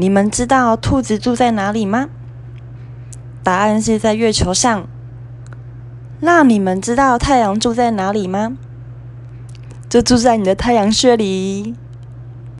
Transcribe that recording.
你们知道兔子住在哪里吗？答案是在月球上。那你们知道太阳住在哪里吗？就住在你的太阳穴里。